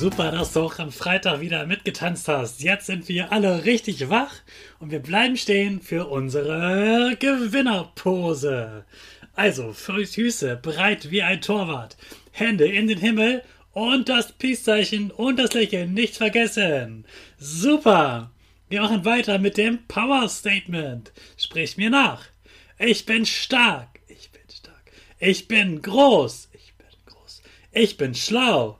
Super, dass du auch am Freitag wieder mitgetanzt hast. Jetzt sind wir alle richtig wach und wir bleiben stehen für unsere Gewinnerpose. Also, Füße breit wie ein Torwart, Hände in den Himmel und das Peace-Zeichen und das Lächeln nicht vergessen. Super! Wir machen weiter mit dem Power Statement. Sprich mir nach. Ich bin stark. Ich bin stark. Ich bin groß. Ich bin groß. Ich bin schlau.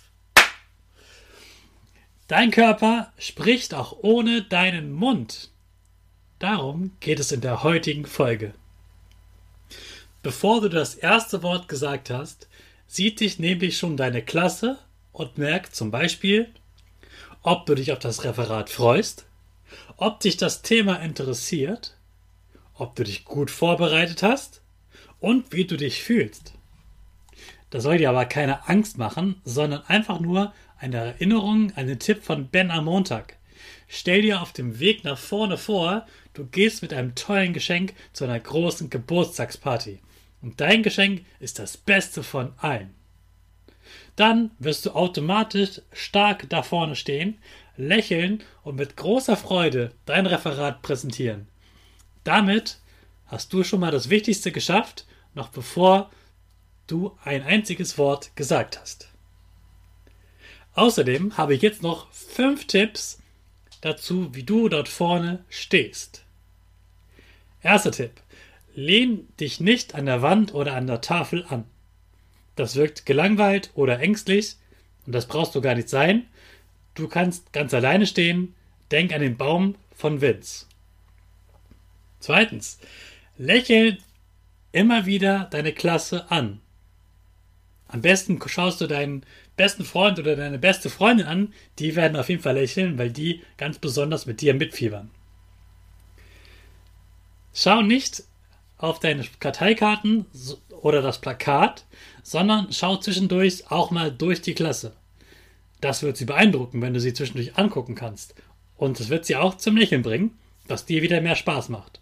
Dein Körper spricht auch ohne deinen Mund. Darum geht es in der heutigen Folge. Bevor du das erste Wort gesagt hast, sieht dich nämlich schon deine Klasse und merkt zum Beispiel, ob du dich auf das Referat freust, ob dich das Thema interessiert, ob du dich gut vorbereitet hast und wie du dich fühlst. Das soll dir aber keine Angst machen, sondern einfach nur eine Erinnerung, einen Tipp von Ben am Montag. Stell dir auf dem Weg nach vorne vor, du gehst mit einem tollen Geschenk zu einer großen Geburtstagsparty. Und dein Geschenk ist das Beste von allen. Dann wirst du automatisch stark da vorne stehen, lächeln und mit großer Freude dein Referat präsentieren. Damit hast du schon mal das Wichtigste geschafft, noch bevor du ein einziges Wort gesagt hast. Außerdem habe ich jetzt noch fünf Tipps dazu, wie du dort vorne stehst. Erster Tipp. Lehn dich nicht an der Wand oder an der Tafel an. Das wirkt gelangweilt oder ängstlich und das brauchst du gar nicht sein. Du kannst ganz alleine stehen. Denk an den Baum von Vince. Zweitens. Lächel immer wieder deine Klasse an. Am besten schaust du deinen besten Freund oder deine beste Freundin an, die werden auf jeden Fall lächeln, weil die ganz besonders mit dir mitfiebern. Schau nicht auf deine Karteikarten oder das Plakat, sondern schau zwischendurch auch mal durch die Klasse. Das wird sie beeindrucken, wenn du sie zwischendurch angucken kannst. Und es wird sie auch zum Lächeln bringen, was dir wieder mehr Spaß macht.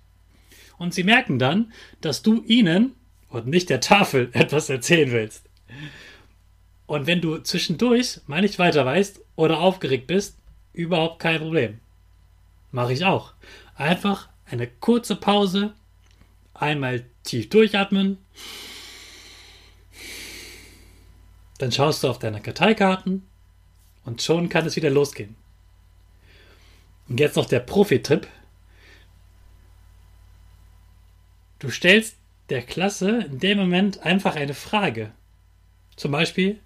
Und sie merken dann, dass du ihnen und nicht der Tafel etwas erzählen willst. Und wenn du zwischendurch mal nicht weiter weißt oder aufgeregt bist, überhaupt kein Problem. Mache ich auch. Einfach eine kurze Pause, einmal tief durchatmen. Dann schaust du auf deine Karteikarten und schon kann es wieder losgehen. Und jetzt noch der Profi-Tipp. Du stellst der Klasse in dem Moment einfach eine Frage. Zum Beispiel,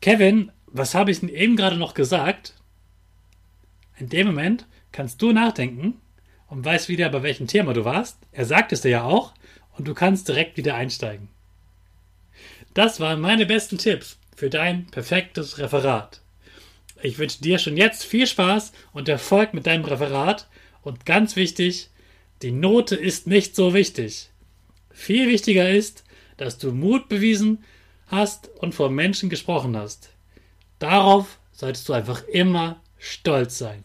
Kevin, was habe ich denn eben gerade noch gesagt? In dem Moment kannst du nachdenken und weißt wieder, bei welchem Thema du warst. Er sagt es dir ja auch und du kannst direkt wieder einsteigen. Das waren meine besten Tipps für dein perfektes Referat. Ich wünsche dir schon jetzt viel Spaß und Erfolg mit deinem Referat. Und ganz wichtig, die Note ist nicht so wichtig. Viel wichtiger ist, dass du Mut bewiesen hast und vor Menschen gesprochen hast. Darauf solltest du einfach immer stolz sein.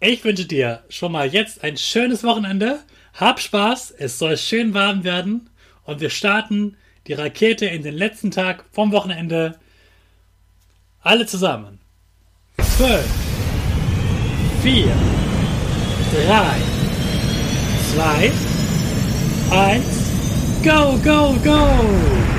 Ich wünsche dir schon mal jetzt ein schönes Wochenende. Hab Spaß, es soll schön warm werden und wir starten die Rakete in den letzten Tag vom Wochenende. Alle zusammen. 12, 4, 3, 2, 1, go, go, go!